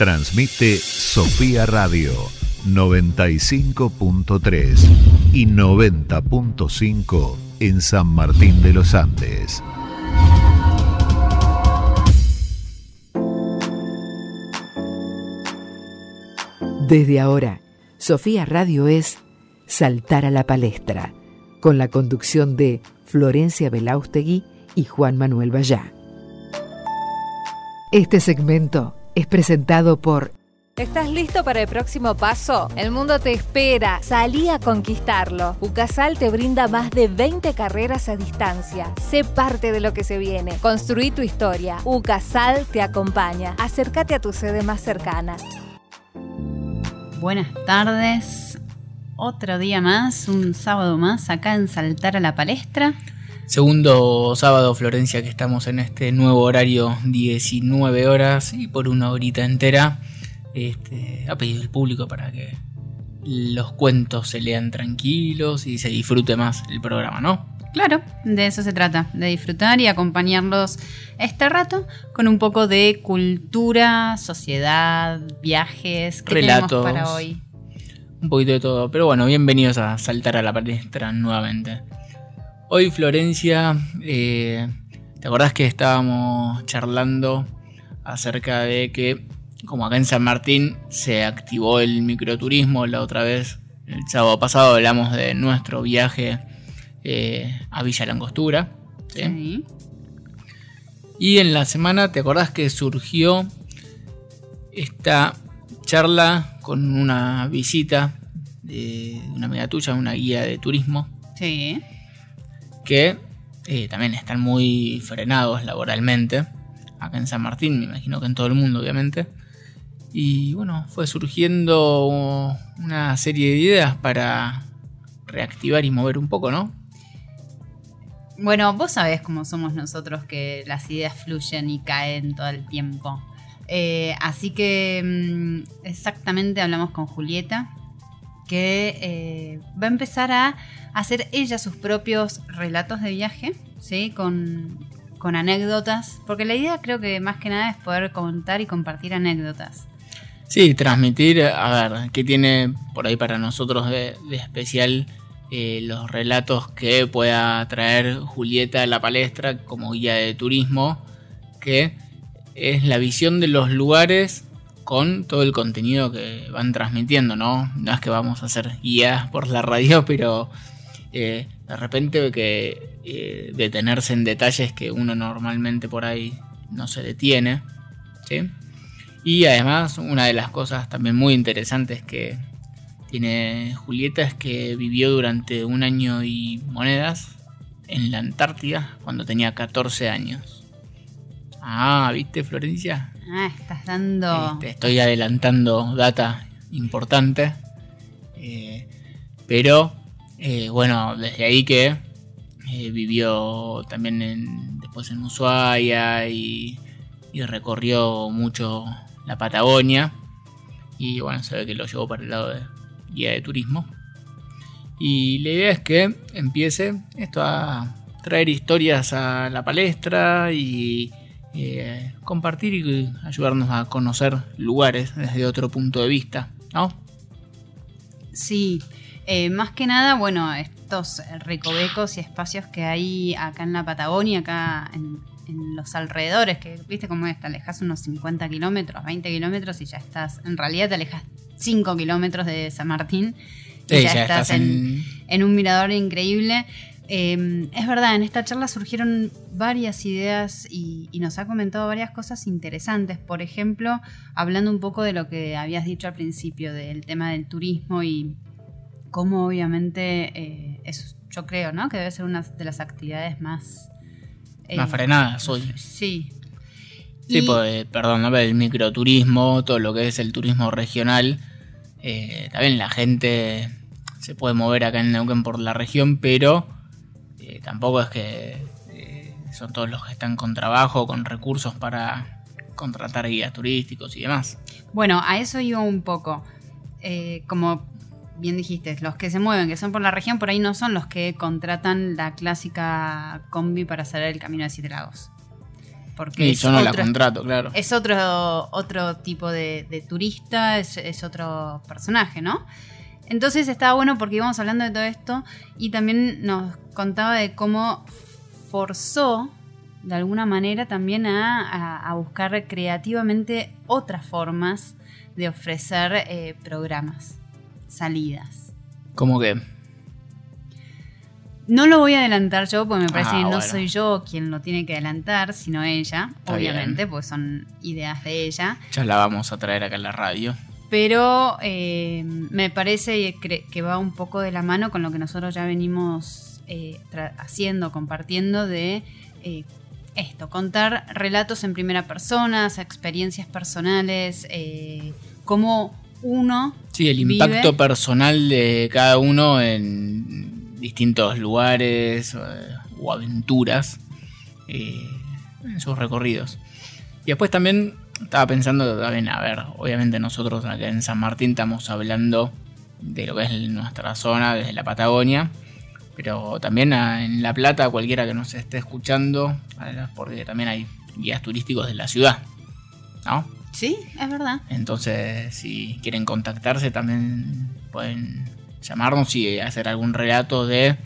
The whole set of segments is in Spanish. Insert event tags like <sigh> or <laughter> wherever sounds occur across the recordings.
Transmite Sofía Radio 95.3 y 90.5 en San Martín de los Andes. Desde ahora, Sofía Radio es Saltar a la Palestra, con la conducción de Florencia Belaustegui y Juan Manuel Vallá. Este segmento es presentado por ¿Estás listo para el próximo paso? El mundo te espera. Salí a conquistarlo. UCASAL te brinda más de 20 carreras a distancia. Sé parte de lo que se viene. Construí tu historia. UCASAL te acompaña. Acércate a tu sede más cercana. Buenas tardes. Otro día más, un sábado más acá en Saltar a la Palestra. Segundo sábado, Florencia, que estamos en este nuevo horario, 19 horas y por una horita entera. Este, ha pedido el público para que los cuentos se lean tranquilos y se disfrute más el programa, ¿no? Claro, de eso se trata, de disfrutar y acompañarlos este rato con un poco de cultura, sociedad, viajes, ¿qué relatos para hoy. Un poquito de todo, pero bueno, bienvenidos a saltar a la palestra nuevamente. Hoy Florencia, eh, ¿te acordás que estábamos charlando acerca de que, como acá en San Martín se activó el microturismo la otra vez, el sábado pasado hablamos de nuestro viaje eh, a Villa Langostura. ¿sí? Y en la semana, ¿te acordás que surgió esta charla con una visita de una amiga tuya, una guía de turismo? Sí que eh, también están muy frenados laboralmente, acá en San Martín, me imagino que en todo el mundo obviamente. Y bueno, fue surgiendo una serie de ideas para reactivar y mover un poco, ¿no? Bueno, vos sabés cómo somos nosotros, que las ideas fluyen y caen todo el tiempo. Eh, así que mm, exactamente hablamos con Julieta, que eh, va a empezar a hacer ella sus propios relatos de viaje, ¿sí? Con, con anécdotas, porque la idea creo que más que nada es poder contar y compartir anécdotas. Sí, transmitir, a ver, ¿qué tiene por ahí para nosotros de, especial eh, los relatos que pueda traer Julieta a la palestra como guía de turismo? Que es la visión de los lugares con todo el contenido que van transmitiendo, ¿no? No es que vamos a hacer guías por la radio, <laughs> pero eh, de repente que eh, detenerse en detalles que uno normalmente por ahí no se detiene. Y además una de las cosas también muy interesantes que tiene Julieta es que vivió durante un año y monedas en la Antártida cuando tenía 14 años. Ah, ¿viste Florencia? Ah, estás dando... Te estoy adelantando data importante. Eh, pero eh, bueno, desde ahí que eh, vivió también en, después en Ushuaia y, recorrió mucho la Patagonia. Y bueno, se ve que lo llevó para el lado de guía de turismo. Y la idea es que empiece esto a traer historias a la palestra y eh, compartir y ayudarnos a conocer lugares desde otro punto de vista, ¿no? Sí, eh, más que nada, bueno, estos recovecos y espacios que hay acá en la Patagonia, acá en, los alrededores, que viste cómo es, te alejas unos 50 kilómetros, 20 kilómetros y ya estás, en realidad te alejas 5 kilómetros de San Martín y ya, estás, en, un mirador increíble. Em, es verdad, en esta charla surgieron varias ideas y, y, nos ha comentado varias cosas interesantes. Por ejemplo, hablando un poco de lo que habías dicho al principio, del tema del turismo y, como obviamente eh, es, yo creo, ¿no? Que debe ser una de las actividades más... Eh, más frenadas hoy. Sí. Sí, pues, perdón, ¿no? el microturismo, todo lo que es el turismo regional. Eh, también la gente se puede mover acá en Neuquén por la región, pero tampoco es que son todos los que están con trabajo, con recursos para contratar guías turísticos y demás. Bueno, a eso iba un poco. como bien dijiste, los que se mueven, que son por la región, por ahí no son los que contratan la clásica combi para hacer el camino de Siete Lagos. Porque yo no la contrato, claro. es otro, otro tipo de, de turista, es, es otro personaje, ¿no? Entonces estaba bueno porque íbamos hablando de todo esto y también nos contaba de cómo forzó de alguna manera también a, a- a buscar creativamente otras formas de ofrecer eh, programas, salidas. Como que. No lo voy a adelantar yo porque me parece Ah, que no bueno. soy yo quien lo tiene que adelantar, sino ella, Está obviamente, porque son ideas de ella. Ya la vamos a traer acá en la radio. Pero eh, me parece que va un poco de la mano con lo que nosotros ya venimos eh, haciendo, compartiendo de eh, esto, contar relatos en primera persona, experiencias personales, cómo uno Sí, el vive- impacto personal de cada uno en distintos lugares o aventuras en sus recorridos. Y después también estaba pensando, también, a ver, obviamente nosotros acá en San Martín estamos hablando de lo que es nuestra zona, desde la Patagonia, pero también en La Plata, cualquiera que nos esté escuchando, porque también hay guías turísticos de la ciudad, ¿no? Sí, es verdad. Entonces, si quieren contactarse, también pueden llamarnos y hacer algún relato de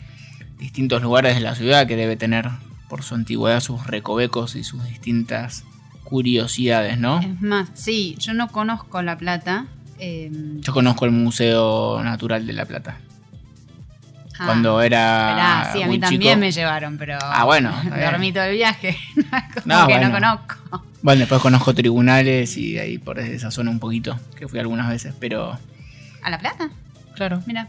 distintos lugares de la ciudad que debe tener por su antigüedad sus recovecos y sus distintas curiosidades, ¿no? Es más, sí, yo no conozco La Plata. eh, Yo conozco el Museo Natural de La Plata. ah, Cuando era. esperá, sí, a mí también me llevaron, pero Ah, bueno, <laughs> dormí todo el viaje. <laughs> Como No, que bueno. no conozco. Bueno, después conozco tribunales y ahí por esa zona un poquito, que fui algunas veces, pero. ¿A La Plata? Claro, Mira,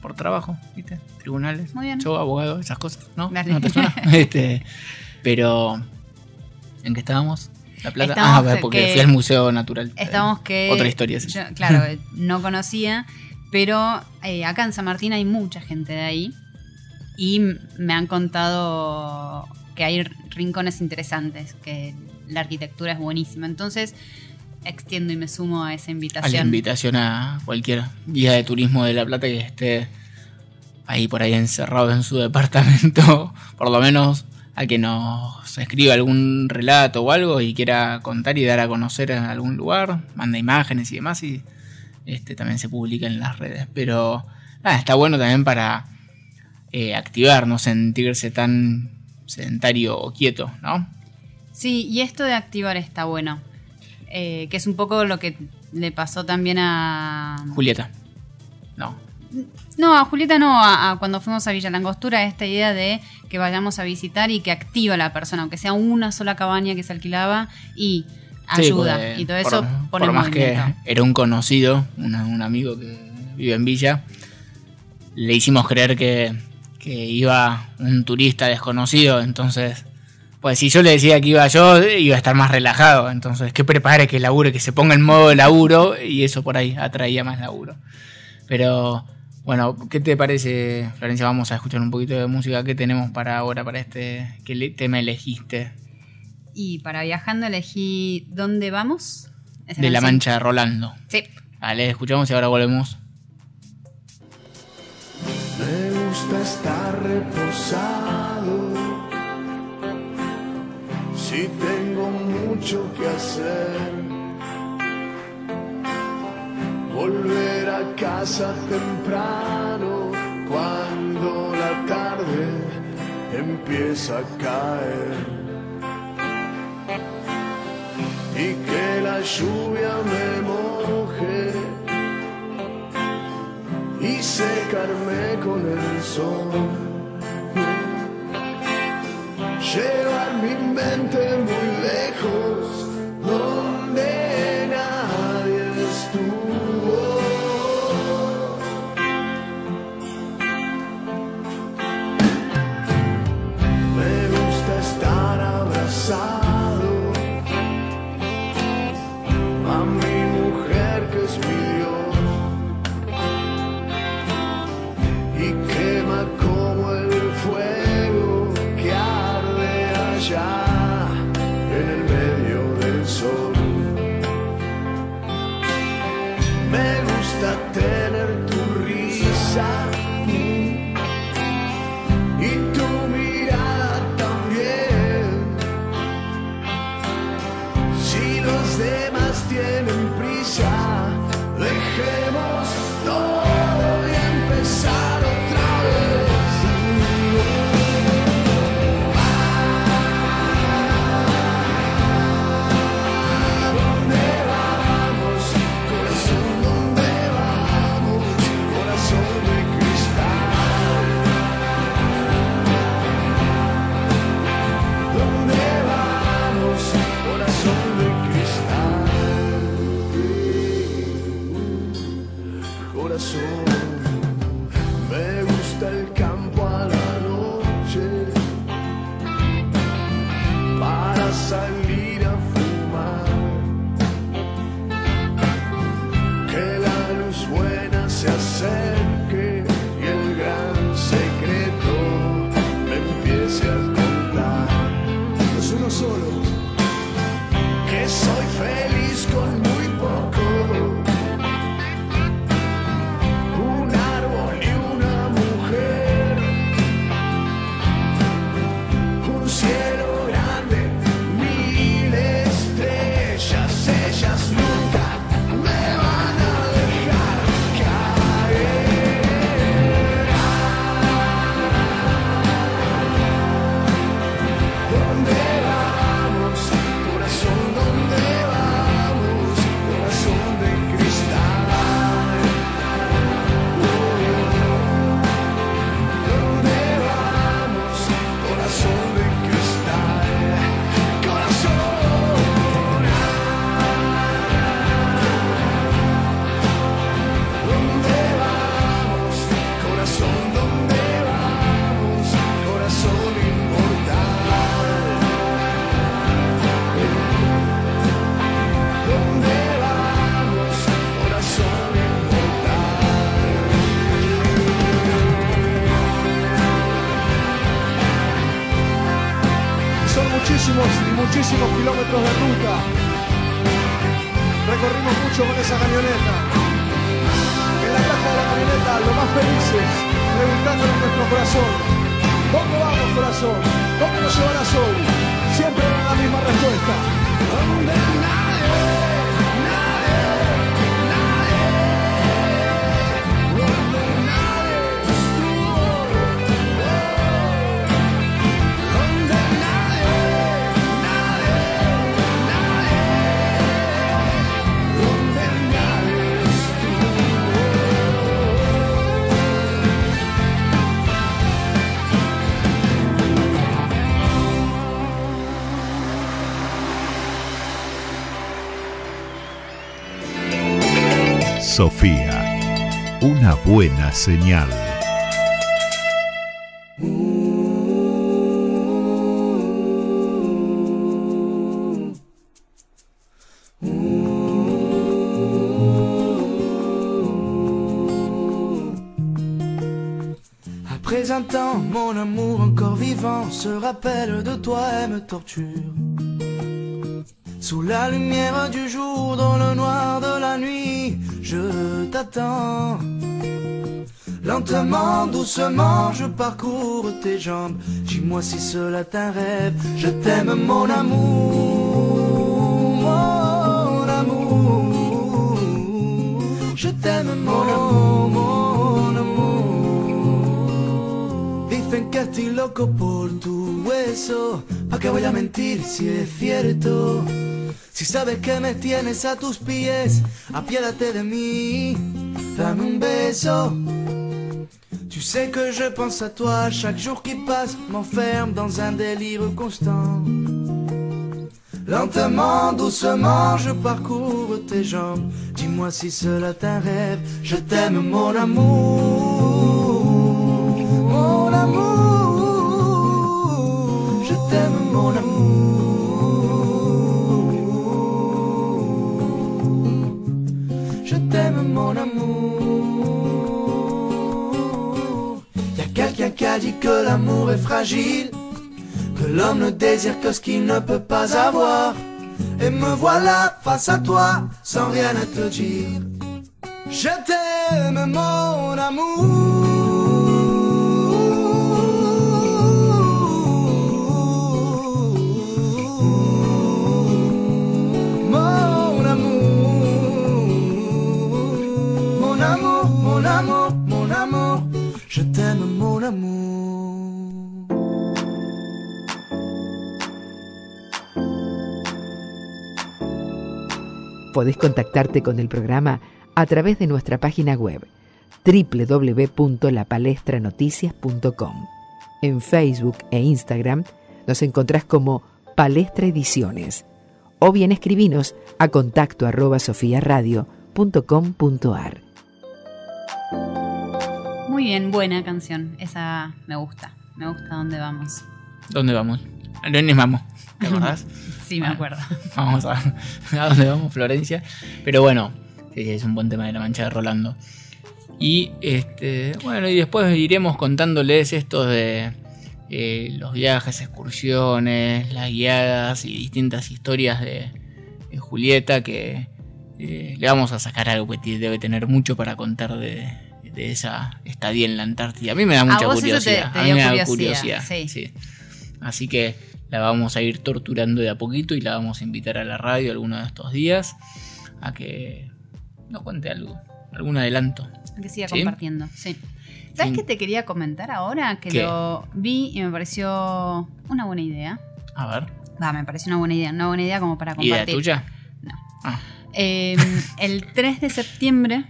por trabajo, ¿viste? Tribunales. Muy bien. Yo, abogado, esas cosas, ¿no? Dale. ¿No te suena? este, pero. ¿En qué estábamos? La Plata. Estábamos ah, que- porque que- fui al Museo Natural. Estamos Eh, que. Otra historia, sí. yo, claro, <laughs> no conocía, pero eh, acá en San Martín hay mucha gente de ahí. Y me han contado que hay rincones interesantes, que la arquitectura es buenísima. Entonces, extiendo y me sumo a esa a la invitación. invitación a cualquier guía de turismo de La Plata que esté ahí por ahí encerrado en su departamento, <laughs> por lo menos a que nos escriba algún relato o algo y quiera contar y dar a conocer en algún lugar, manda imágenes y demás y este también se publica en las redes. Pero nada, está bueno también para eh, activar, no sentirse tan sedentario o quieto, ¿no? Sí, y esto de activar está bueno. Eh, que es un poco lo que le pasó también a. Julieta. No. A Julieta no, a, a cuando fuimos a Villa Langostura, esta idea de que vayamos a visitar y que activa a la persona, aunque sea una sola cabaña que se alquilaba y Sí, ayuda. porque y todo por- eso pone por más que era un conocido, una- un amigo que vive en Villa, le hicimos creer que, que iba un turista desconocido, entonces, pues si yo le decía que iba yo, iba a estar más relajado, entonces que prepare, que labure, que se ponga en modo laburo, y eso por ahí atraía más laburo. Pero, bueno, ¿qué te parece, Florencia? Vamos a escuchar un poquito de música que tenemos para ahora, para este, ¿qué tema elegiste? Y para viajando elegí ¿Dónde vamos? Esa De la canción. Mancha de Rolando. Sí. Vale, escuchamos y ahora volvemos. Me gusta estar reposado. Si tengo mucho que hacer. Volver a casa temprano cuando la tarde empieza a caer. Y que la lluvia me moje y secarme con el sol. Llevar mi mente muy lejos, Si los demás tienen prisa, dejemos. Muchísimos kilómetros de ruta. Recorrimos mucho con esa camioneta. En la caja de la camioneta, lo más felices, preguntándole en nuestro corazón. ¿Dónde vamos, corazón? ¿Dónde nos llevarás hoy? Siempre la misma respuesta. Sofía, una buena señal. Doucement, je parcours tes jambes. Dis-moi si cela t'un rêve. Je t'aime, mon amour, mon amour. Je t'aime, mon amour, mon amour. Dicen que estoy loco por tu hueso. ¿Pa' qué voy a mentir si es cierto? Si sabes que me tienes a tus pies, apiádate de mí, dame un beso. Tu sais que je pense à toi, chaque jour qui passe m'enferme dans un délire constant. Lentement, doucement, je parcours tes jambes. Dis-moi si cela t'un rêve. Je t'aime, mon amour. Quelqu'un dit que l'amour est fragile. Que l'homme ne désire que ce qu'il ne peut pas avoir. Et me voilà face à toi, sans rien à te dire. Je t'aime. Mon amour. Podés contactarte con el programa a través de nuestra página web www.lapalestranoticias.com. En Facebook e Instagram nos encontrás como Palestra Ediciones o bien escribinos a contacto arroba sofiaradio.com.ar. Muy bien, buena canción. Esa me gusta. Me gusta dónde vamos. ¿Dónde vamos? ¿A dónde vamos? ¿Te acordás? <laughs> Sí, me acuerdo. <laughs> Vamos a, <laughs> a dónde vamos, Florencia. Pero bueno, sí, es un buen tema de la mancha de Rolando. Y este, bueno, y después iremos contándoles esto de eh, los viajes, excursiones, las guiadas y distintas historias de, de Julieta que eh, le vamos a sacar algo que debe tener mucho para contar de, de esa estadía en la Antártida. A mí me da mucha te- curiosidad. te a mí me da curiosidad, curiosidad. sí. sí. Así que la vamos a ir torturando de a poquito y la vamos a invitar a la radio alguno de estos días a que nos cuente algo, algún adelanto. Que siga ¿Sí? compartiendo. Sí. ¿Sabes Sí. qué te quería comentar ahora? Que ¿Qué? lo vi y me pareció una buena idea. A ver, Va, me pareció una buena idea. Una buena idea como para ¿idea compartir. tuya? No. Ah, Eh, el 3 de septiembre,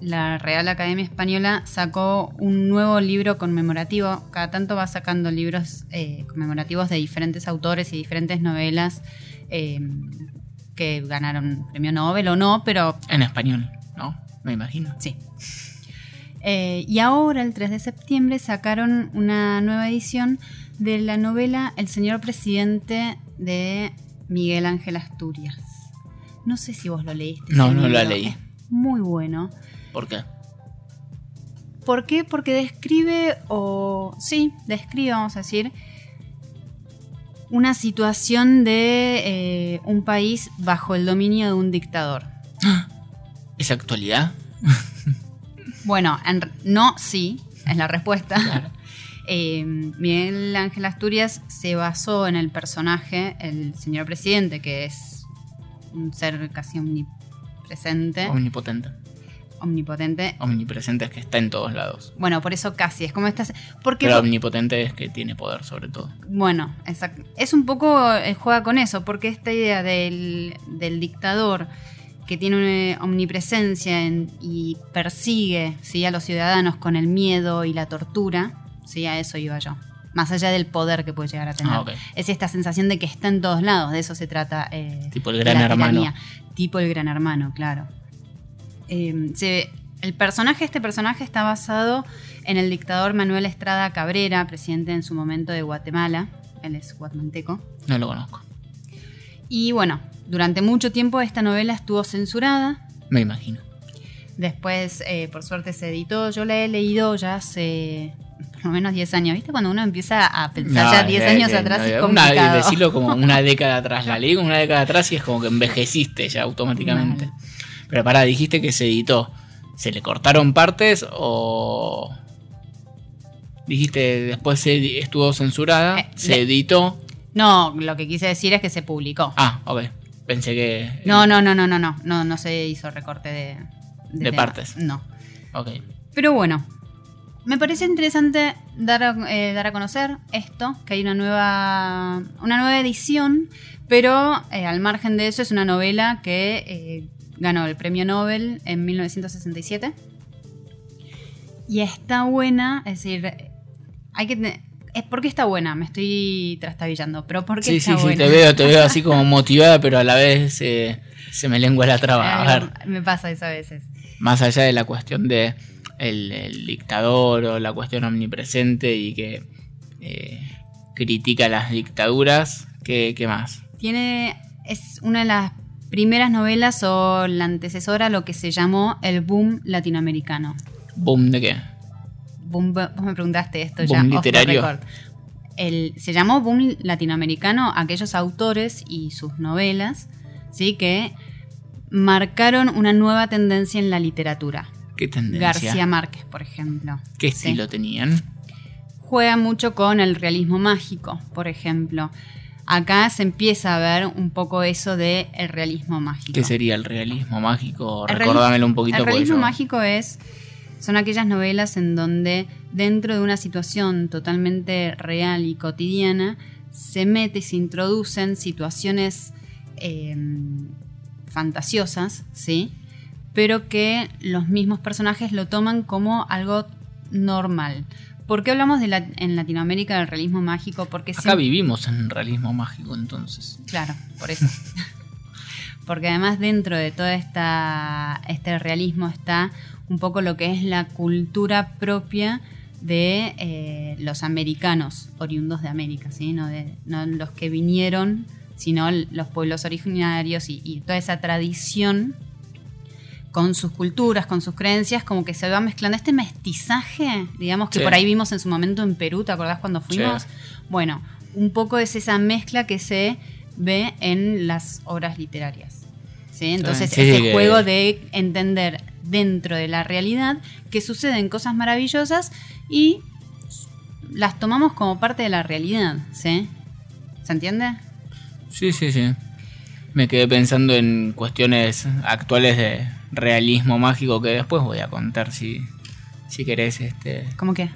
la Real Academia Española sacó un nuevo libro conmemorativo. Cada tanto va sacando libros eh, conmemorativos de diferentes autores y diferentes novelas eh, que ganaron premio Nobel o no, pero en español, ¿no? Me imagino. sí. Eh, y ahora, el 3 de septiembre, sacaron una nueva edición de la novela El señor presidente de Miguel Ángel Asturias. No sé si vos lo leíste. No, no la libro. leí. Es muy bueno. ¿Por qué? ¿Por qué? Porque describe, o sí, describe, vamos a decir, una situación de eh, un país bajo el dominio de un dictador. <gasps> ¿Es actualidad? <laughs> Bueno, en no, sí, es la respuesta. <laughs> Claro. <laughs> Eh, Miguel Ángel Asturias se basó en el personaje, el señor presidente, que es un ser casi omnipresente, Omnipotente. Omnipotente. Omnipresente es que está en todos lados. Bueno, por eso casi, es como estas... Porque Pero omnipotente es que tiene poder sobre todo. Bueno, exacto. Es un poco, eh, juega con eso, porque esta idea del, del dictador que tiene una omnipresencia en- y persigue ¿sí? a los ciudadanos con el miedo y la tortura, ¿sí? a eso iba yo. Más allá del poder que puede llegar a tener. Ah. Es esta sensación de que está en todos lados, de eso se trata. eh, Tipo el gran hermano. Tipo el gran hermano, claro. Eh, se- el personaje, este personaje está basado en el dictador Manuel Estrada Cabrera, presidente en su momento de Guatemala. Él es guatemalteco. No lo conozco. Y bueno, durante mucho tiempo esta novela estuvo censurada. Me imagino. Después, eh, por suerte, se editó. Yo la he leído ya hace por lo menos 10 años. ¿Viste? Cuando uno empieza a pensar ya 10 eh, años eh, atrás no, es complicado. Una, decirlo como una década atrás. La leí como una década atrás y es como que envejeciste ya automáticamente. Pero pará, dijiste que se editó. ¿Se le cortaron partes o.? Dijiste después se estuvo censurada, Eh, se le- editó. No, lo que quise decir es que se publicó. Ah, ok. Pensé que. No, no, no, no, no, no, no, no se hizo recorte de, De partes. No. Ok. Pero bueno, me parece interesante dar a, eh, dar a conocer esto, que hay una nueva, una nueva edición, pero eh, al margen de eso es una novela que eh, ganó el premio Nobel en 1967. Y está buena, es decir, hay que... Es porque está buena, me estoy trastabillando, pero ¿por qué Sí, está sí, sí, buena? te veo, te veo así como <laughs> motivada, pero a la vez eh, se me lengua la traba. A ver, Me pasa eso a veces. más allá de la cuestión de el, el dictador o la cuestión omnipresente y que eh, critica las dictaduras, ¿qué, qué más? Tiene. Es una de las primeras novelas o la antecesora a lo que se llamó el boom latinoamericano. ¿Boom de qué? Boom, vos me preguntaste esto Boom ya. off the literario. El, se llamó boom latinoamericano aquellos autores y sus novelas, ¿sí? Que marcaron una nueva tendencia en la literatura. ¿Qué tendencia? García Márquez, por ejemplo. ¿Qué ¿sí? estilo tenían? juega mucho con el realismo mágico, por ejemplo. Acá se empieza a ver un poco eso de el realismo mágico. ¿Qué sería el realismo mágico? El Recordámelo un poquito. El realismo yo- mágico es son aquellas novelas en donde dentro de una situación totalmente real y cotidiana se mete y se introducen situaciones eh, fantasiosas, ¿sí? Pero que los mismos personajes lo toman como algo normal. ¿Por qué hablamos de la- en Latinoamérica del realismo mágico? Porque Acá vivimos en realismo mágico entonces. Claro, por eso. <laughs> Porque además dentro de todo esta, este realismo está un poco lo que es la cultura propia de eh, los americanos oriundos de América, ¿sí? no, de, no los que vinieron, sino los pueblos originarios y, y toda esa tradición con sus culturas, con sus creencias, como que se va mezclando. Este mestizaje, digamos, que Sí. por ahí vimos en su momento en Perú, ¿te acordás cuando fuimos? Sí. Bueno, un poco es esa mezcla que se ve en las obras literarias. ¿sí? Entonces, Sí, ese que- juego de entender dentro de la realidad que suceden cosas maravillosas y las tomamos como parte de la realidad, ¿sí? ¿Se entiende? Sí, sí, sí. Me quedé pensando en cuestiones actuales de realismo mágico que después voy a contar si, si querés. Este... ¿Cómo que?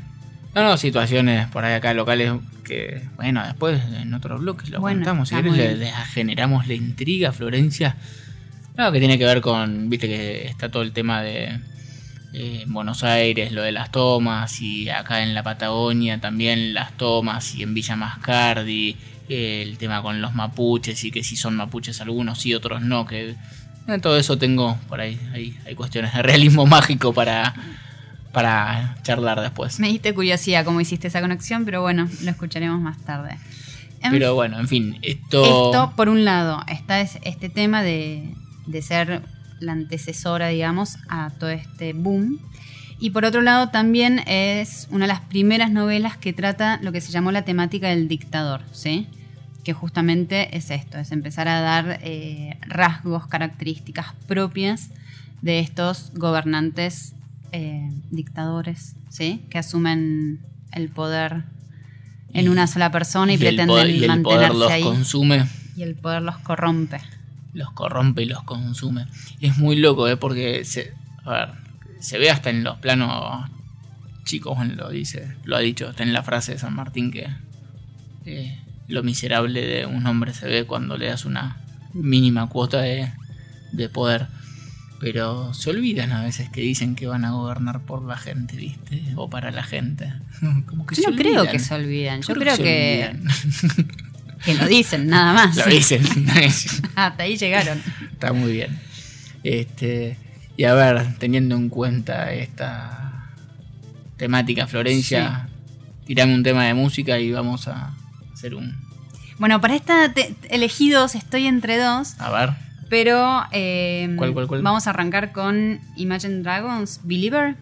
No, no, situaciones por ahí acá locales que, bueno, después en otro bloque lo Bueno, contamos. Si querés le, le generamos la intriga, Florencia. No, que tiene que ver con, viste que está todo el tema de eh, Buenos Aires, lo de las tomas, y acá en la Patagonia también las tomas, y en Villa Mascardi, eh, el tema con los mapuches, y que si son mapuches algunos y otros no, que todo eso tengo por ahí, hay, hay cuestiones de realismo <laughs> mágico para, para charlar después. Me diste curiosidad cómo hiciste esa conexión, pero bueno, lo escucharemos más tarde. En Pero bueno, en fin, esto... Esto, por un lado, está es- este tema de, de ser la antecesora, digamos, a todo este boom. Y por otro lado, también es una de las primeras novelas que trata lo que se llamó la temática del dictador, ¿sí? Que justamente es esto, es empezar a dar eh, rasgos, características propias de estos gobernantes eh, dictadores, ¿sí? Que asumen el poder en Y- una sola persona y, el pretenden poder- y el poder mantenerse los ahí. consume. Y el poder los corrompe. los corrompe y los consume. Y es muy loco, ¿eh? Porque se, a ver, se ve hasta en los planos chicos, lo dice, lo ha dicho, está en la frase de San Martín que eh, lo miserable de un hombre se ve cuando le das una mínima cuota de, de poder. Pero se olvidan a veces que dicen que van a gobernar por la gente, ¿viste? O para la gente. <laughs> Como que Yo no creo que se olvidan. Yo, creo creo que <laughs> que, que lo dicen, nada más. Lo dicen. <laughs> Hasta ahí llegaron. Está muy bien. Este, y a ver, teniendo en cuenta esta temática, Florencia, tirame un tema de música y vamos a Bueno, para esta te- elegidos estoy entre dos, A ver. pero eh, ¿Cuál, cuál, cuál? vamos a arrancar con Imagine Dragons, Believer.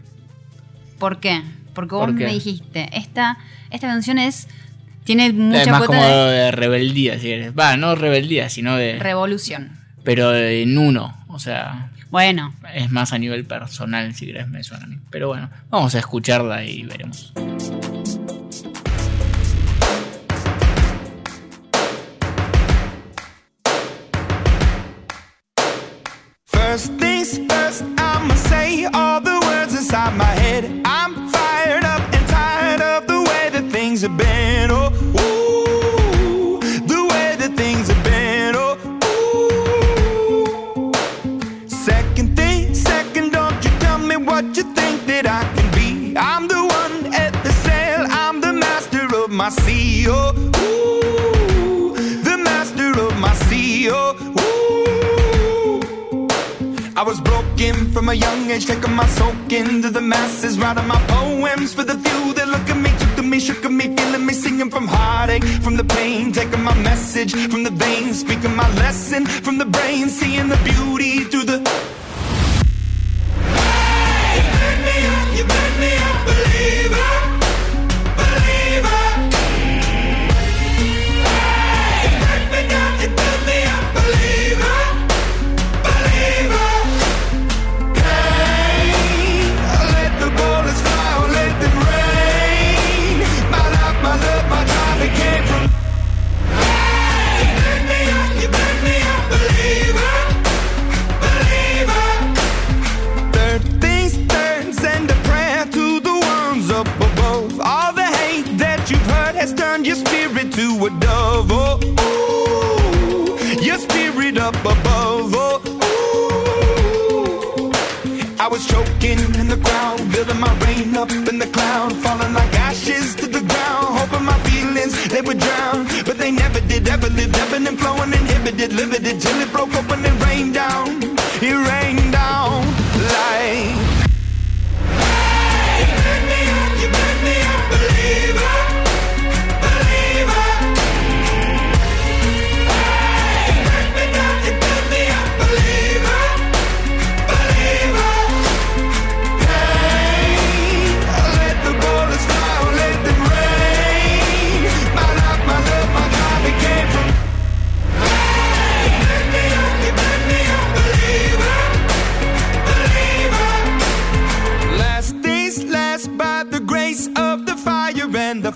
¿Por qué? Porque vos ¿Por qué? me dijiste, esta, esta canción es tiene mucha es más como de rebeldía, si querés. Va, no rebeldía, sino de. revolución. pero en uno. O sea, Bueno, es más a nivel personal, si querés, me suena a mí. Pero bueno, vamos a escucharla y veremos.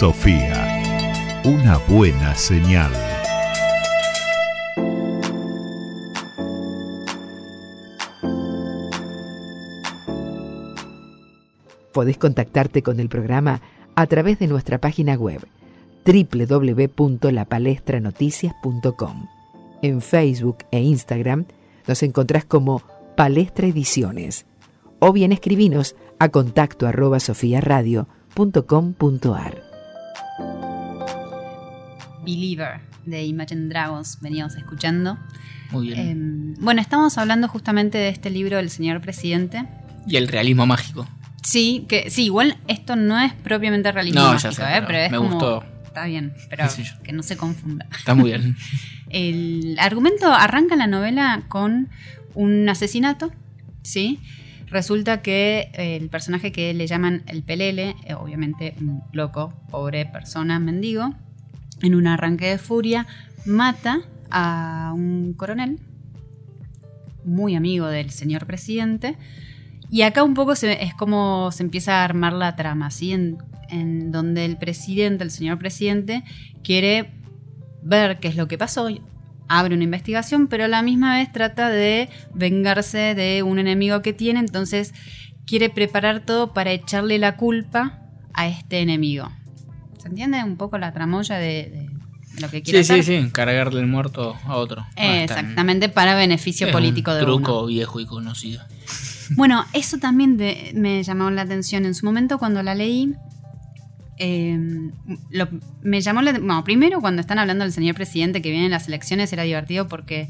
Sofía, una buena señal. Podés contactarte con el programa a través de nuestra página web www.lapalestranoticias.com. En Facebook e Instagram nos encontrás como Palestra Ediciones o bien escribinos a contacto arroba sofiaradio.com.ar. Believer de Imagine Dragons veníamos escuchando. Muy bien. Eh, bueno, estamos hablando justamente de este libro del señor presidente. y el realismo mágico. Sí, que sí, igual esto no es propiamente realismo No, ya mágico, sé, ¿eh? pero pero es me como gustó. está bien, <laughs> pero que no se confunda. Está muy bien. <laughs> El argumento arranca la novela con un asesinato, ¿sí? Resulta que eh, el personaje que le llaman el Pelele, eh, obviamente un loco, pobre persona, mendigo, en un arranque de furia, mata a un coronel, muy amigo del señor presidente, y acá un poco es como se empieza a armar la trama, ¿sí? En, en donde el presidente, el señor presidente, quiere ver qué es lo que pasó, abre una investigación, pero a la misma vez trata de vengarse de un enemigo que tiene, entonces quiere preparar todo para echarle la culpa a este enemigo. ¿Se entiende un poco la tramoya de, de lo que quiere Sí, sí, hacer? sí, cargarle el muerto a otro. Eh, Ah, Exactamente, para beneficio es político un de truco uno. viejo y conocido. <laughs> Bueno, eso también de- me llamó la atención en su momento cuando la leí. eh, lo- me llamó la bueno, primero cuando están hablando del señor presidente que viene en las elecciones era divertido porque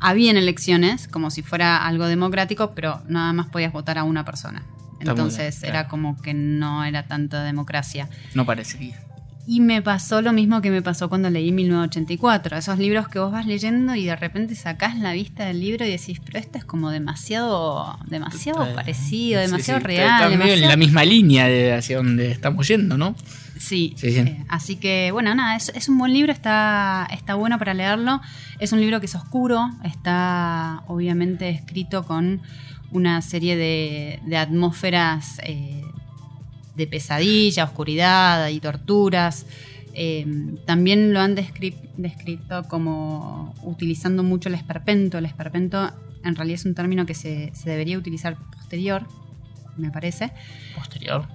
habían elecciones como si fuera algo democrático, pero nada más podías votar a una persona. Está Entonces bien, era claro. como que no era tanta democracia. No parecería. Y me pasó lo mismo que me pasó cuando leí 1984. Esos libros que vos vas leyendo y de repente sacás la vista del libro y decís, pero esto es como demasiado, demasiado parecido, demasiado sí, real. Está en demasiado- la misma línea de hacia donde estamos yendo, ¿no? Sí, Sí, sí. eh, así que bueno, nada, es, es un buen libro, está, está bueno para leerlo. Es un libro que es oscuro, está obviamente escrito con una serie de, de atmósferas eh, de pesadilla, oscuridad y torturas. Eh, también lo han descri- descrito como utilizando mucho el esperpento. El esperpento en realidad es un término que se, se debería utilizar posterior, me parece. Posterior.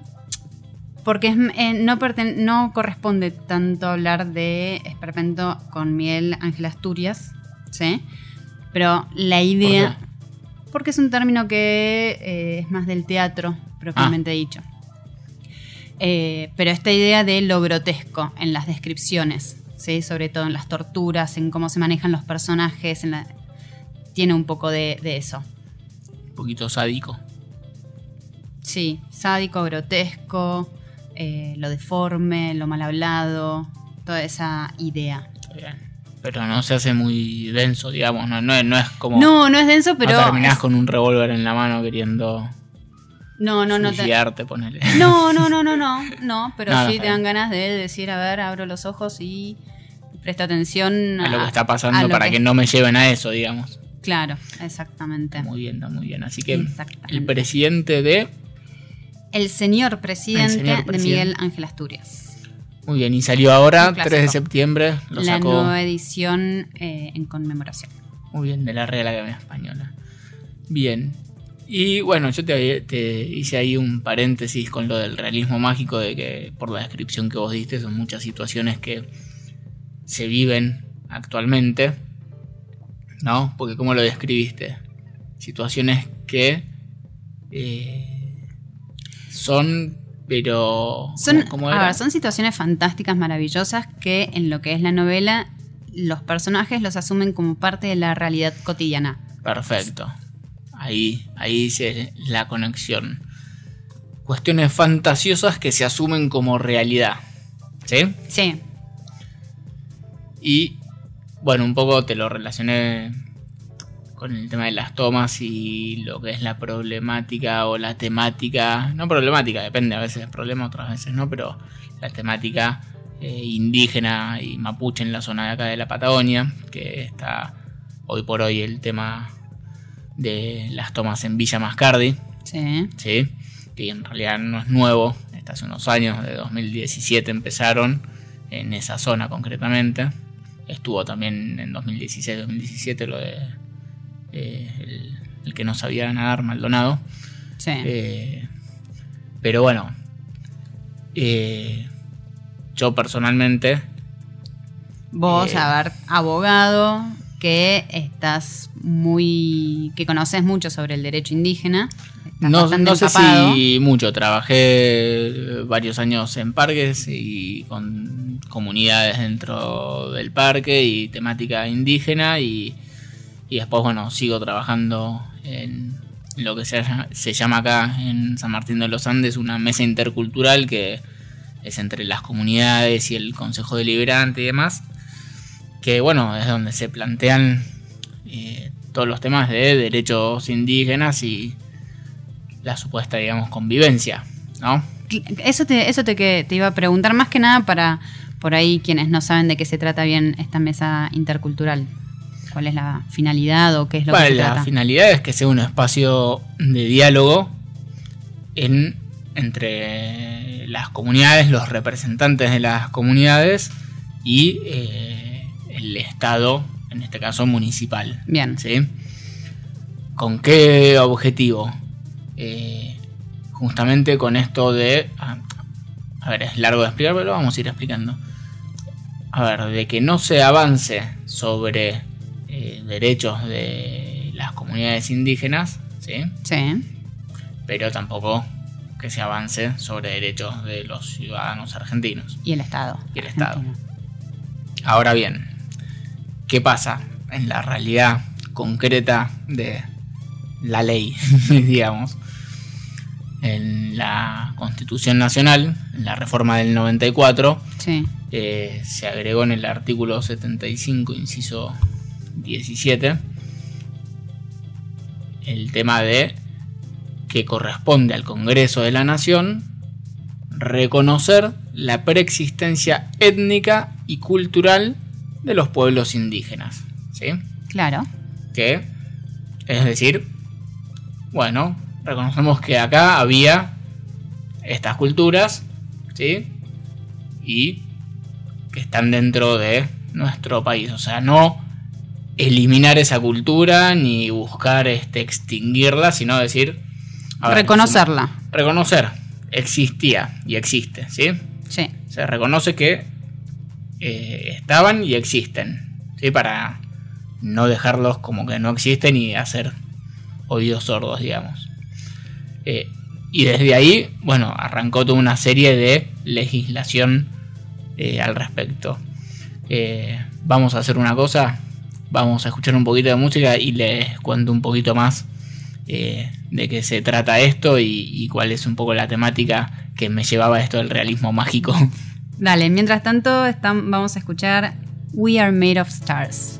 Porque es, eh, no, no corresponde tanto hablar de esperpento con Miguel Ángel Asturias, ¿sí? Pero la idea... Porque es un término que eh, es más del teatro, propiamente dicho. Eh, pero esta idea de lo grotesco en las descripciones, ¿sí? sobre todo en las torturas, en cómo se manejan los personajes, en la- tiene un poco de- de eso. Un poquito sádico. Sí, sádico, grotesco, eh, lo deforme, lo mal hablado. toda esa idea. Bien. Pero no se hace muy denso, digamos. No, no, es- no es como. No, no es denso, no pero. terminás es- con un revólver en la mano queriendo No, no, no. te- ponele. No, no, no, no, no, no, pero No, no, sí te dan ganas de decir, a ver, abro los ojos y presta atención a lo que está pasando para que... no me lleven a eso, digamos. Claro, exactamente. Muy bien, está muy bien. Así que el presidente de. El señor presidente, El señor de. Miguel Ángel Asturias. Muy bien, y salió ahora, Un 3 de septiembre. Lo La sacó nueva edición eh, en conmemoración. muy bien de la Real Academia Española. Bien. Y bueno, yo te, te hice ahí un paréntesis con lo del realismo mágico, de que por la descripción que vos diste son muchas situaciones que se viven actualmente. ¿No? Porque ¿cómo lo describiste? Situaciones que eh, son, pero... Son, ¿cómo- cómo a ver, son situaciones fantásticas, maravillosas, que en lo que es la novela, los personajes los asumen como parte de la realidad cotidiana. Perfecto. Ahí, ahí dice la conexión. Cuestiones fantasiosas que se asumen como realidad. ¿Sí? Sí, Y bueno, un poco te lo relacioné con el tema de las tomas y lo que es la problemática o la temática. No problemática, depende, a veces es problema, otras veces no, pero la temática eh, indígena y mapuche en la zona de acá de la Patagonia, que está hoy por hoy el tema de las tomas en Villa Mascardi. sí. ¿sí? que en realidad no es nuevo, está hace unos años, de 2017 empezaron en esa zona concretamente. Estuvo también en 2016-2017 lo de eh, el, el que no sabía nadar, Maldonado. sí. Eh, pero bueno, eh, yo personalmente Vos, a ver, abogado, que estás muy. que conoces mucho sobre el derecho indígena. No, no sé empapado. si mucho, trabajé varios años en parques y con comunidades dentro del parque y temática indígena y, y después, bueno, sigo trabajando en lo que se, se llama acá en San Martín de los Andes una mesa intercultural que es entre las comunidades y el Consejo Deliberante y demás, que bueno, es donde se plantean eh, todos los temas de derechos indígenas y la supuesta, digamos, convivencia, ¿no? Eso te, eso te, que te iba a preguntar más que nada para por ahí quienes no saben de qué se trata bien esta mesa intercultural. ¿Cuál es la finalidad o qué es lo Bueno, que se la finalidad es que sea un espacio de diálogo en, entre las comunidades, los representantes de las comunidades y eh, el Estado, en este caso municipal. Bien. ¿sí? ¿Con qué objetivo? Eh, justamente con esto de... ah, a ver, es largo de explicar, pero lo vamos a ir explicando. A ver, de que no se avance sobre eh, derechos de las comunidades indígenas, ¿sí? Sí. pero tampoco que se avance sobre derechos de los ciudadanos argentinos. Y el Estado. Y el Estado. Ahora bien, ¿qué pasa en la realidad concreta de la ley, <laughs> digamos? En la Constitución Nacional, en la reforma del 94, Sí. eh, se agregó en el artículo 75, inciso 17, el tema de que corresponde al Congreso de la Nación reconocer la preexistencia étnica y cultural de los pueblos indígenas. ¿Sí? Claro. Que, es decir, bueno, reconocemos que acá había estas culturas, ¿sí? Y que están dentro de nuestro país. O sea, no eliminar esa cultura ni buscar este, extinguirla, sino decir... a ver, Reconocerla. reconocer, existía y existe, ¿sí? Sí. Se reconoce que eh, estaban y existen, ¿sí? Para no dejarlos como que no existen y hacer oídos sordos, digamos. Eh, y desde ahí, bueno, arrancó toda una serie de legislación eh, al respecto. Vamos a hacer una cosa, vamos a escuchar un poquito de música y les cuento un poquito más eh, de qué se trata esto y, cuál es un poco la temática que me llevaba a esto del realismo mágico. Dale, mientras tanto están- vamos a escuchar We Are Made of Stars.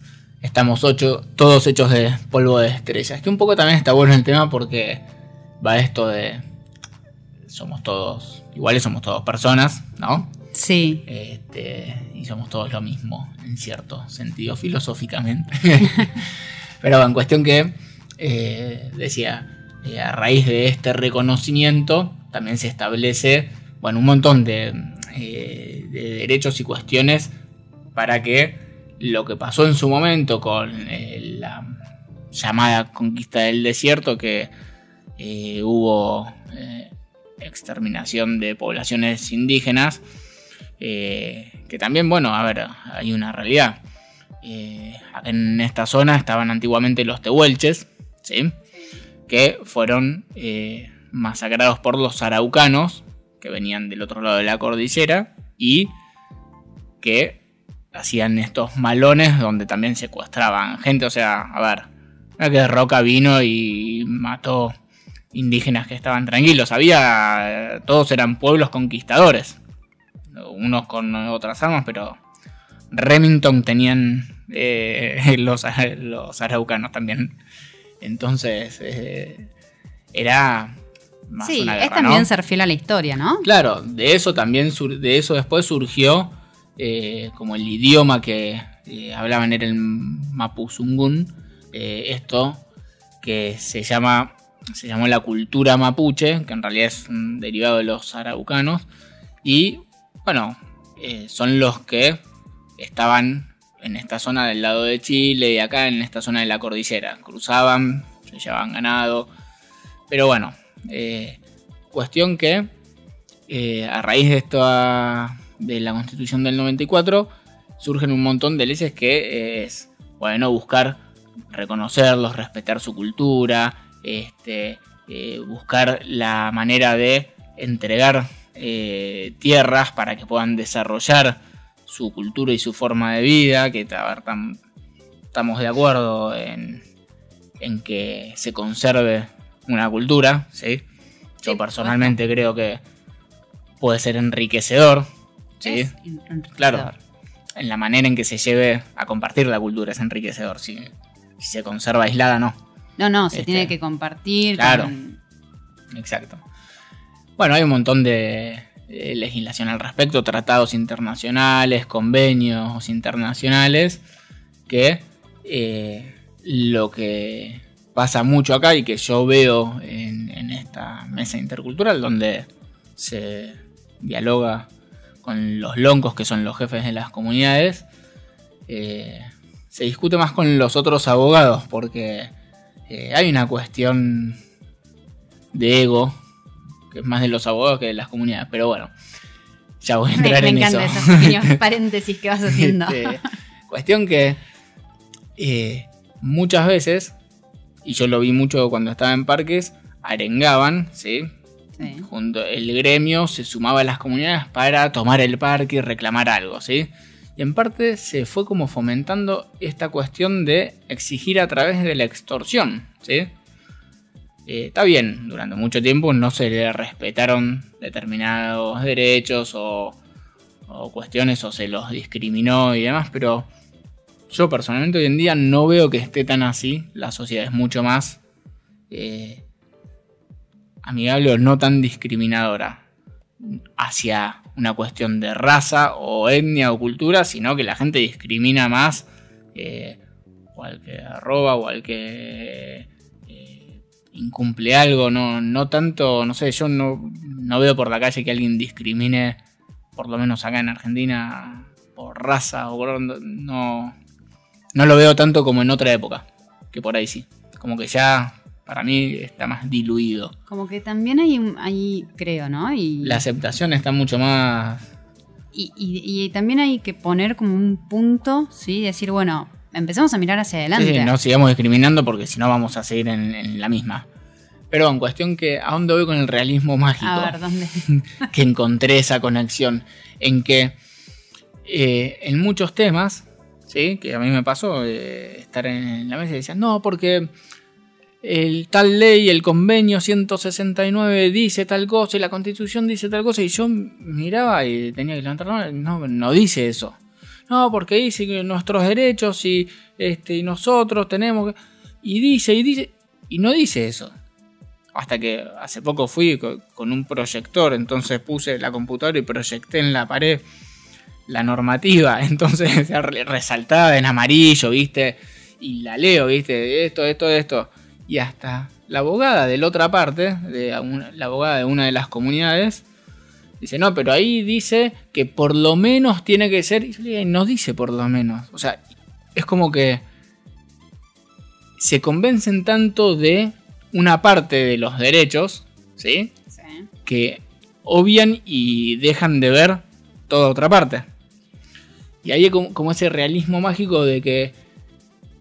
Estamos ocho, todos hechos de polvo de estrellas. Que un poco también está bueno el tema porque va esto de. Somos todos. Iguales somos todos personas, ¿no? Sí. Este, y somos todos lo mismo, en cierto sentido, filosóficamente. <laughs> Pero en cuestión que, eh, decía, eh, a raíz de este reconocimiento, también se establece, bueno, un montón de, eh, de derechos y cuestiones para que lo que pasó en su momento con eh, la llamada conquista del desierto, que eh, hubo eh, exterminación de poblaciones indígenas, que también, bueno, a ver, hay una realidad. En esta zona estaban antiguamente los tehuelches, ¿sí? que fueron masacrados por los araucanos, que venían del otro lado de la cordillera, y que hacían estos malones donde también secuestraban gente. O sea, a ver, no es que Roca vino y mató indígenas que estaban tranquilos. Había. Todos eran pueblos conquistadores. Unos con otras armas, pero. Remington tenían eh, <laughs> los, los araucanos también. Entonces. eh, era. Más Sí, una es guerra, también ¿no? ser fiel a la historia, ¿no? Claro, de eso también de eso después surgió eh, como el idioma que eh, hablaban era el mapuzungún, eh, esto que se llama se llamó la cultura mapuche, que en realidad es derivado de los araucanos y bueno, son los que estaban en esta zona del lado de Chile y acá en esta zona de la cordillera, cruzaban, se llevaban ganado, pero bueno, cuestión que a raíz de esta de la constitución del 94 surgen un montón de leyes que es bueno buscar reconocerlos respetar su cultura este eh, buscar la manera de entregar eh, tierras para que puedan desarrollar su cultura y su forma de vida que a ver, tam- estamos de acuerdo en, en que se conserve una cultura ¿sí? yo personalmente creo que puede ser enriquecedor ¿sí? Es enriquecedor. Claro. En la manera en que se lleve a compartir la cultura es enriquecedor. Si, si se conserva aislada, no. No, no, se Este, tiene que compartir. claro. con- Exacto. Bueno, hay un montón de, de legislación al respecto, tratados internacionales, convenios internacionales, que eh, lo que pasa mucho acá y que yo veo en, en esta mesa intercultural, donde se dialoga con los loncos, que son los jefes de las comunidades, eh, se discute más con los otros abogados, porque eh, hay una cuestión de ego, que es más de los abogados que de las comunidades, pero bueno, ya voy a Me, entrar me en encantan eso. esos pequeños <laughs> paréntesis que vas haciendo. Este, cuestión que eh, muchas veces, y yo lo vi mucho cuando estaba en parques, arengaban, ¿sí? Junto, el gremio se sumaba a las comunidades para tomar el parque y reclamar algo, ¿sí? Y en parte se fue como fomentando esta cuestión de exigir a través de la extorsión, ¿sí? Eh, está bien, durante mucho tiempo no se le respetaron determinados derechos o, o cuestiones o se los discriminó y demás, pero yo personalmente hoy en día no veo que esté tan así. La sociedad es mucho más eh, amigable o no tan discriminadora hacia una cuestión de raza o etnia o cultura, sino que la gente discrimina más eh, o que roba o al que eh, incumple algo, no, no tanto, no sé, yo no, no veo por la calle que alguien discrimine, por lo menos acá en Argentina, por raza o por... No, no lo veo tanto como en otra época, que por ahí sí. Como que ya, para mí, está más diluido. Como que también hay, un- hay creo, ¿no? Y, La aceptación está mucho más... y, y- y también hay que poner como un punto, ¿sí? Decir, bueno, empezamos a mirar hacia adelante. Sí, sí, no sigamos discriminando porque si no vamos a seguir en, en la misma. Pero en cuestión que, ¿a dónde voy con el realismo mágico? a ver, ¿dónde? <laughs> que encontré esa conexión. En que eh, en muchos temas, ¿sí? que a mí me pasó eh, estar en la mesa y decían, no, porque el tal ley, el convenio 169 dice tal cosa y la constitución dice tal cosa. Y yo miraba y tenía que levantar la mano, no, no dice eso. No, porque dice que nuestros derechos y, este, y nosotros tenemos que... Y dice, y dice, y no dice eso. Hasta que hace poco fui co- con un proyector, entonces puse la computadora y proyecté en la pared la normativa, <laughs> entonces <laughs> re- resaltada en amarillo, ¿viste? Y la leo, ¿viste? Esto, esto, esto. Y hasta la abogada de la otra parte, de una- la abogada de una de las comunidades, dice, no, pero ahí dice que por lo menos tiene que ser... Y yo le digo, no dice por lo menos. O sea, es como que se convencen tanto de una parte de los derechos, ¿sí? Sí. que obvian y dejan de ver toda otra parte. Y ahí hay como, como ese realismo mágico de que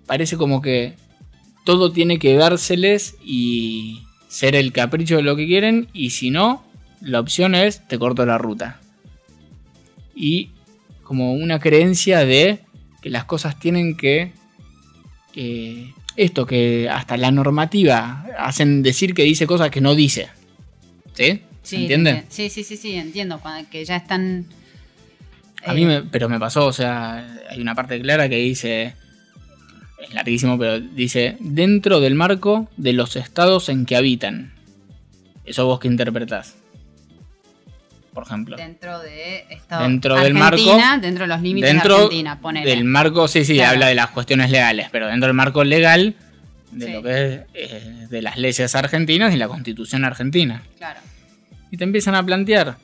parece como que todo tiene que dárseles y ser el capricho de lo que quieren y si no, la opción es te corto la ruta. Y como una creencia de que las cosas tienen que... eh, esto, que hasta la normativa hacen decir que dice cosas que no dice. ¿Sí? ¿Se Sí, entiende? enti- Sí, sí, sí, sí, entiendo. Que ya están. A eh, mí me, pero me pasó, o sea, hay una parte clara que dice, es larguísimo, pero dice, dentro del marco de los estados en que habitan. Eso vos que interpretás. Por ejemplo. Dentro de esto, Dentro del marco- Dentro de los límites Dentro de Argentina, ponele. del marco, sí, sí, Claro. habla de las cuestiones legales, pero dentro del marco legal de Sí. lo que es eh, de las leyes argentinas y la constitución argentina. Claro. Y te empiezan a plantear,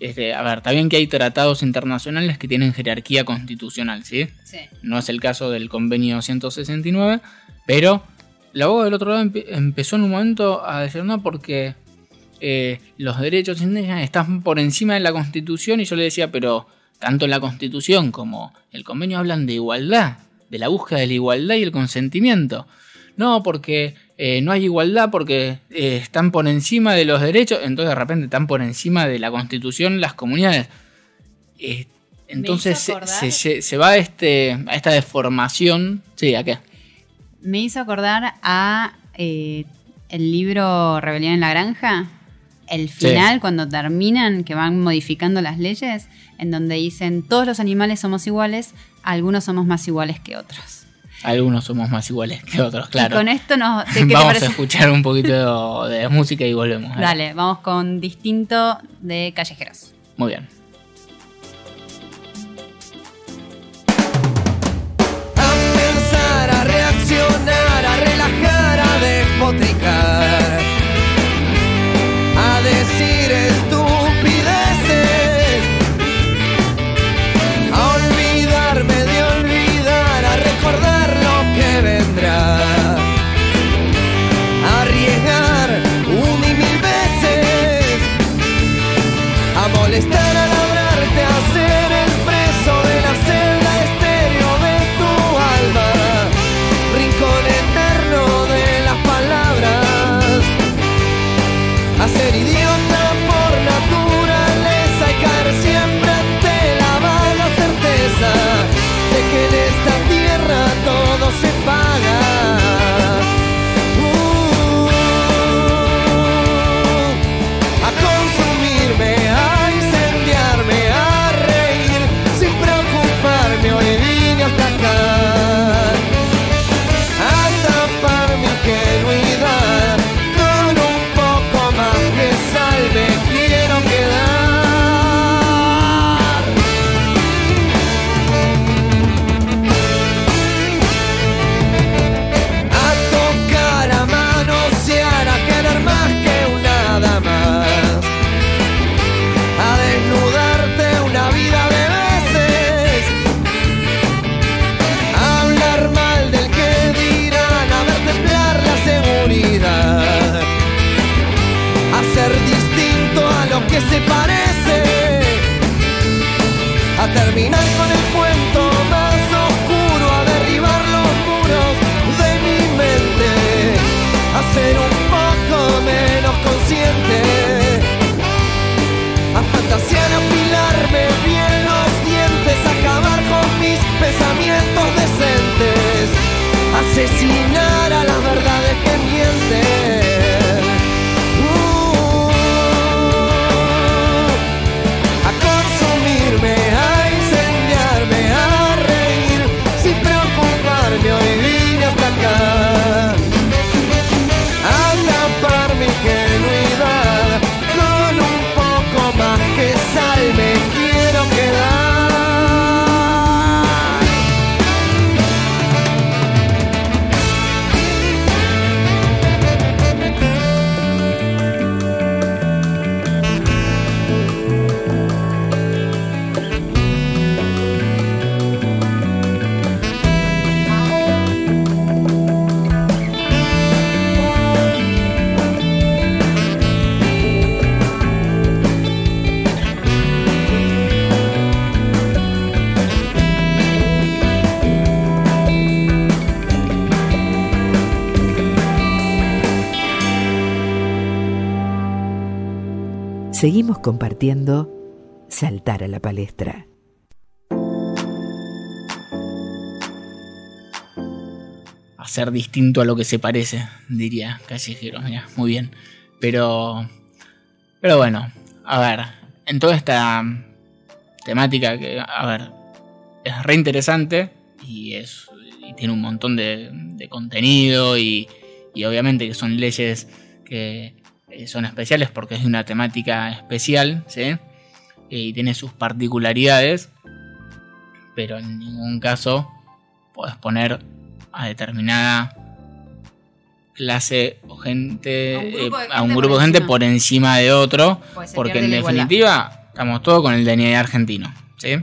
este, a ver, está bien que hay tratados internacionales que tienen jerarquía constitucional, ¿sí? Sí. No es el caso del convenio 169, pero la abogada del otro lado empe- empezó en un momento a decir no porque eh, los derechos indígenas están por encima de la constitución y yo le decía, pero tanto la constitución como el convenio hablan de igualdad, de la búsqueda de la igualdad y el consentimiento. No, porque eh, no hay igualdad, porque eh, están por encima de los derechos, entonces de repente están por encima de la constitución las comunidades. Eh, entonces se, va a, este, a esta deformación. Sí, ¿a qué? Me hizo acordar a el libro Rebelión en la Granja. El final, cuando terminan, que van modificando las leyes, en donde dicen todos los animales somos iguales, algunos somos más iguales que otros. Algunos somos más iguales que otros, claro. Y con esto nos. ¿qué- qué te <laughs> Vamos parece? a escuchar un poquito de, de música y volvemos. Dale, vamos con distinto de callejeros. Muy bien. A pensar, a reaccionar, a relajar, a despotricar, asesinar a seguimos compartiendo Saltar a la Palestra. Hacer distinto a lo que se parece, diría Callejero, mira, muy bien. Pero, pero bueno, a ver, en toda esta temática que, a ver, es re interesante y, es, y tiene un montón de, de contenido y, y obviamente que son leyes que son especiales porque es de una temática especial, ¿sí? Y tiene sus particularidades, pero en ningún caso podés poner a determinada clase o gente, A un grupo de eh, a un gente grupo por de gente encima. por encima de otro, Pues porque en igualdad. definitiva estamos todos con el DNI argentino, ¿sí?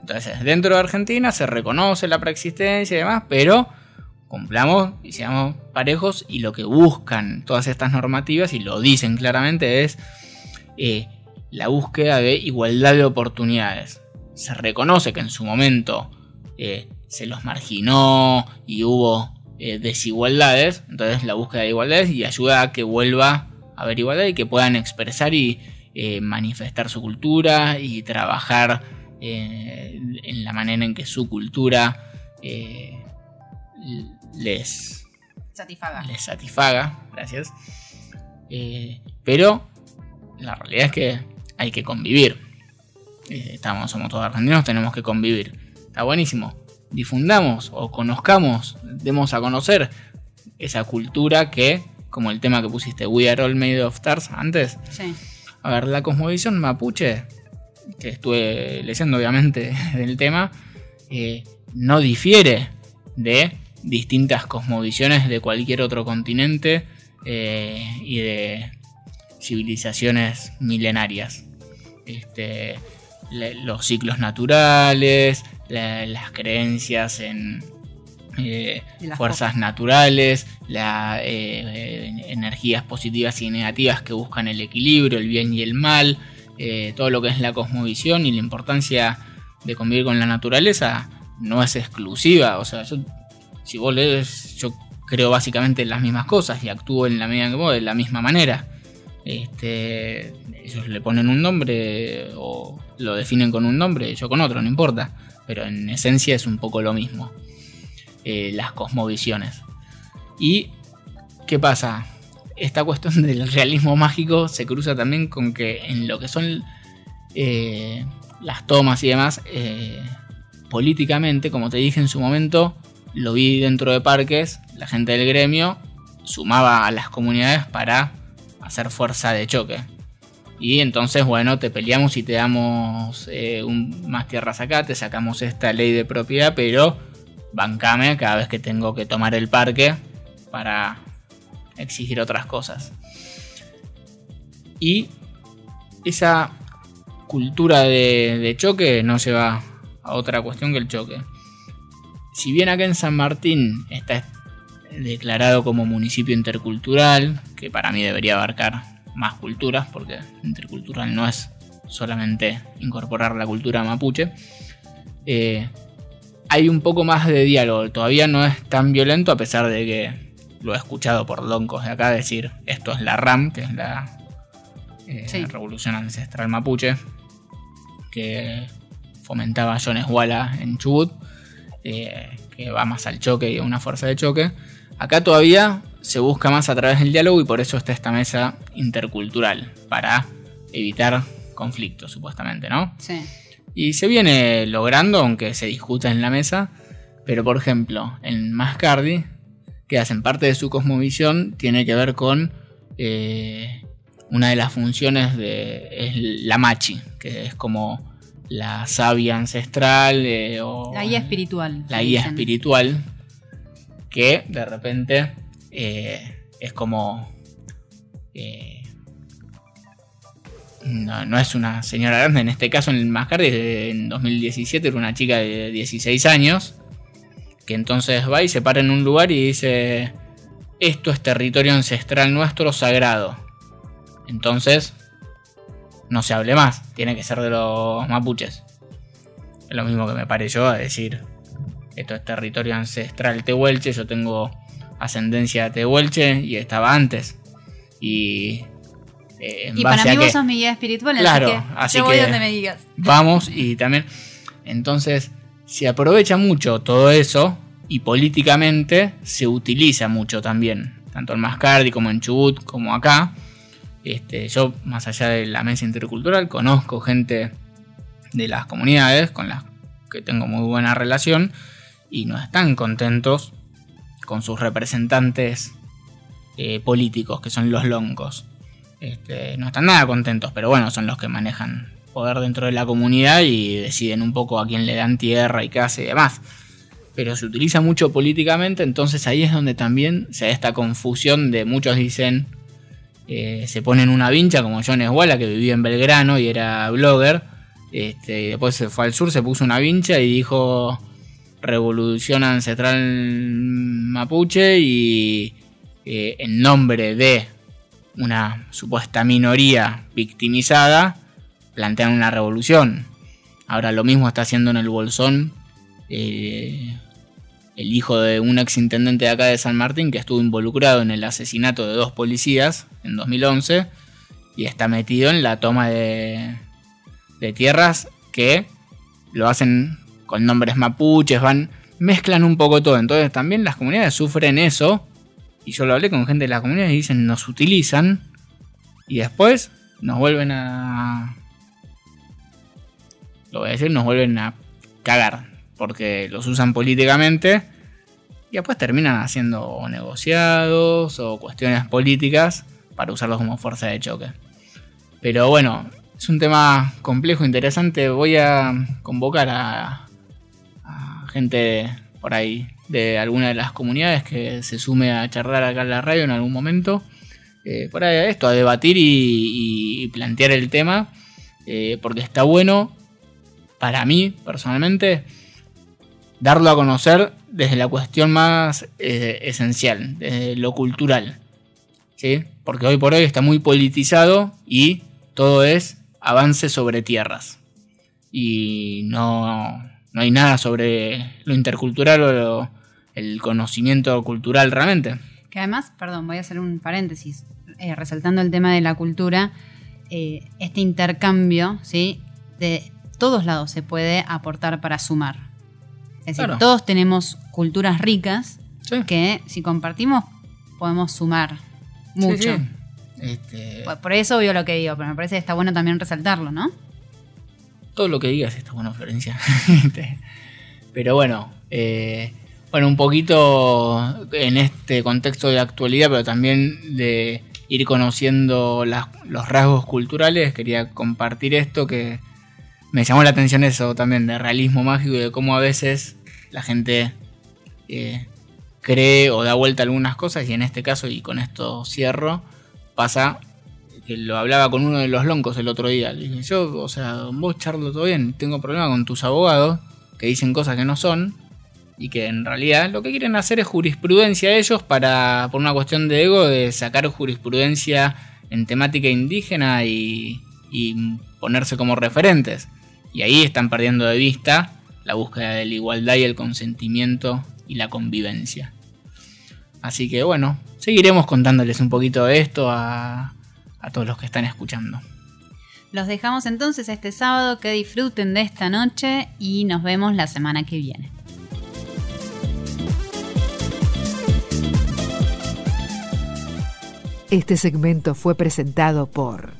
Entonces, dentro de Argentina se reconoce la preexistencia y demás, pero cumplamos y seamos parejos y lo que buscan todas estas normativas y lo dicen claramente es eh, la búsqueda de igualdad de oportunidades. Se reconoce que en su momento eh, se los marginó y hubo eh, desigualdades, entonces la búsqueda de igualdades y ayuda a que vuelva a haber igualdad y que puedan expresar y manifestar su cultura y trabajar en la manera en que su cultura les, Satisfaga. les satisfaga, gracias. Eh, pero la realidad es que hay que convivir. Eh, estamos, somos todos argentinos, tenemos que convivir. Está buenísimo. Difundamos o conozcamos, demos a conocer esa cultura que, como el tema que pusiste, We Are All Made of Stars antes. Sí. A ver, la cosmovisión mapuche, que estuve leyendo obviamente <laughs> del tema, eh, no difiere de distintas cosmovisiones de cualquier otro continente eh, y de civilizaciones milenarias. Este, le- los ciclos naturales, la- las creencias en eh, las fuerzas naturales, las energías positivas y negativas que buscan el equilibrio, el bien y el mal, eh, todo lo que es la cosmovisión y la importancia de convivir con la naturaleza no es exclusiva. O sea, yo, si vos lees, yo creo básicamente en las mismas cosas y actúo en la medida que vos de la misma manera. Este, ellos le ponen un nombre o lo definen con un nombre, yo con otro, no importa. Pero en esencia es un poco lo mismo. eh, las cosmovisiones. ¿Y qué pasa? Esta cuestión <laughs> del realismo mágico se cruza también con que en lo que son eh, las tomas y demás, eh, políticamente, como te dije en su momento, lo vi dentro de parques, la gente del gremio sumaba a las comunidades para hacer fuerza de choque. Y entonces, bueno, te peleamos y te damos eh, un- más tierras acá, te sacamos esta ley de propiedad, pero bancame cada vez que tengo que tomar el parque para exigir otras cosas. Y esa cultura de, choque nos lleva a otra cuestión que el choque. Si bien acá en San Martín está declarado como municipio intercultural, que para mí debería abarcar más culturas, porque intercultural no es solamente incorporar la cultura mapuche, eh, hay un poco más de diálogo. Todavía no es tan violento, a pesar de que lo he escuchado por loncos de acá decir esto es la RAM, que es la eh, Sí. Revolución Ancestral Mapuche, que fomentaba John Esguala en Chubut, eh, que va más al choque y a una fuerza de choque. Acá todavía se busca más a través del diálogo y por eso está esta mesa intercultural, para evitar conflictos, supuestamente, ¿no? Sí. Y se viene logrando, aunque se discuta en la mesa. Pero por ejemplo, en Mascardi, que hacen parte de su cosmovisión, tiene que ver con eh, una de las funciones de es la machi, que es como la savia ancestral eh, o La guía espiritual. la guía dicen. espiritual, que de repente eh, es como... eh, no, no es una señora grande, en este caso en el en 2017 era una chica de 16 años, que entonces va y se para en un lugar y dice, esto es territorio ancestral nuestro sagrado. Entonces, no se hable más, tiene que ser de los mapuches. Es lo mismo que me yo a decir, esto es territorio ancestral tehuelche, yo tengo ascendencia tehuelche y estaba antes. Y eh, en Y base para a mí vos que sos mi guía espiritual, Claro, así que así yo voy que- donde me digas. <laughs> vamos y también entonces se aprovecha mucho todo eso y políticamente se utiliza mucho también, tanto en Mascardi como en Chubut, como acá. Este, yo, más allá de la mesa intercultural, conozco gente de las comunidades con las que tengo muy buena relación y no están contentos con sus representantes eh, políticos, que son los loncos. Este, no están nada contentos, pero bueno, son los que manejan poder dentro de la comunidad y deciden un poco a quién le dan tierra y casa y demás. Pero se utiliza mucho políticamente, entonces ahí es donde también se da esta confusión de muchos dicen, eh, se ponen una vincha como John Esguala que vivía en Belgrano y era blogger, este, y después se fue al sur, se puso una vincha y dijo Revolución Ancestral Mapuche y eh, en nombre de una supuesta minoría victimizada, plantean una revolución. Ahora lo mismo está haciendo en el Bolsón eh, el hijo de un ex intendente de acá de San Martín que estuvo involucrado en el asesinato de dos policías en 2011 y está metido en la toma de, de tierras que lo hacen con nombres mapuches, van, mezclan un poco todo. Entonces también las comunidades sufren eso. Y yo lo hablé con gente de las comunidades y dicen, nos utilizan y después nos vuelven a... Lo voy a decir, nos vuelven a cagar. Porque los usan políticamente. Y después terminan haciendo negociados o cuestiones políticas para usarlos como fuerza de choque. Pero bueno, es un tema complejo, interesante. Voy a convocar a, gente por ahí de alguna de las comunidades que se sume a charlar acá en la radio en algún momento. Eh, para esto, a debatir y plantear el tema. eh, porque está bueno, para mí personalmente, darlo a conocer desde la cuestión más eh, esencial, desde lo cultural. ¿Sí? Porque hoy por hoy está muy politizado y todo es avance sobre tierras. Y no, no hay nada sobre lo intercultural o lo- el conocimiento cultural realmente. Que además, perdón, voy a hacer un paréntesis, eh, resaltando el tema de la cultura, eh, este intercambio, ¿sí? De todos lados se puede aportar para sumar. Es decir, todos tenemos culturas ricas Sí. que si compartimos podemos sumar mucho. Sí, sí. Este, Por- Por eso veo lo que digo, pero me parece que está bueno también resaltarlo, ¿no? todo lo que digas está bueno, Florencia. <laughs> Este, Pero bueno, eh, bueno, un poquito en este contexto de actualidad, pero también de ir conociendo las- los rasgos culturales, quería compartir esto que me llamó la atención eso también, de realismo mágico y de cómo a veces la gente eh, cree o da vuelta algunas cosas, y en este caso, y con esto cierro, pasa que lo hablaba con uno de los loncos el otro día. Le dije, yo, o sea, vos charlo todo bien, tengo problema con tus abogados que dicen cosas que no son y que en realidad lo que quieren hacer es jurisprudencia ellos para, por una cuestión de ego, de sacar jurisprudencia en temática indígena y, y ponerse como referentes. Y ahí están perdiendo de vista la búsqueda de la igualdad y el consentimiento y la convivencia. Así que bueno, seguiremos contándoles un poquito de esto a, a todos los que están escuchando. Los dejamos entonces este sábado, que disfruten de esta noche y nos vemos la semana que viene. Este segmento fue presentado por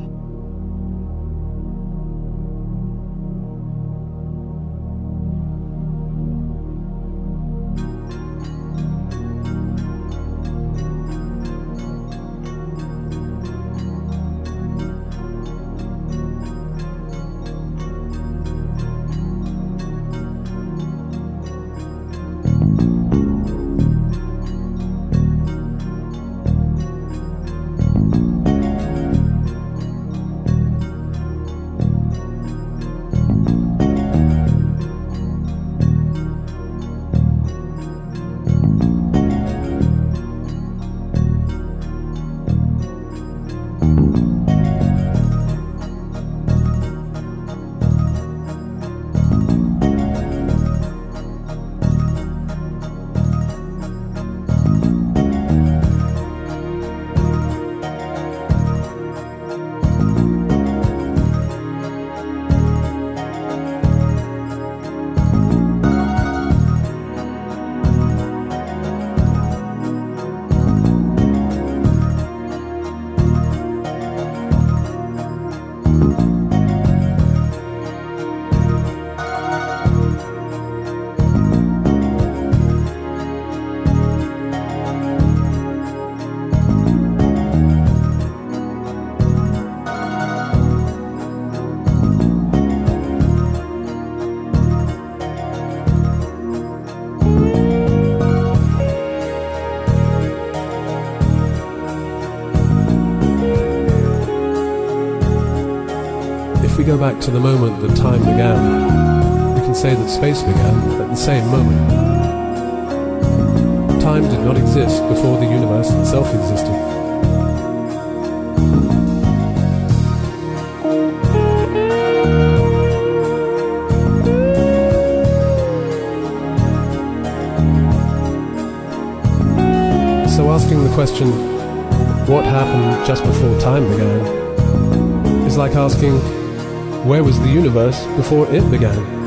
Back to the moment that time began, we can say that space began at the same moment. Time did not exist before the universe itself existed. So asking the question, what happened just before time began, is like asking, where was the universe before it began?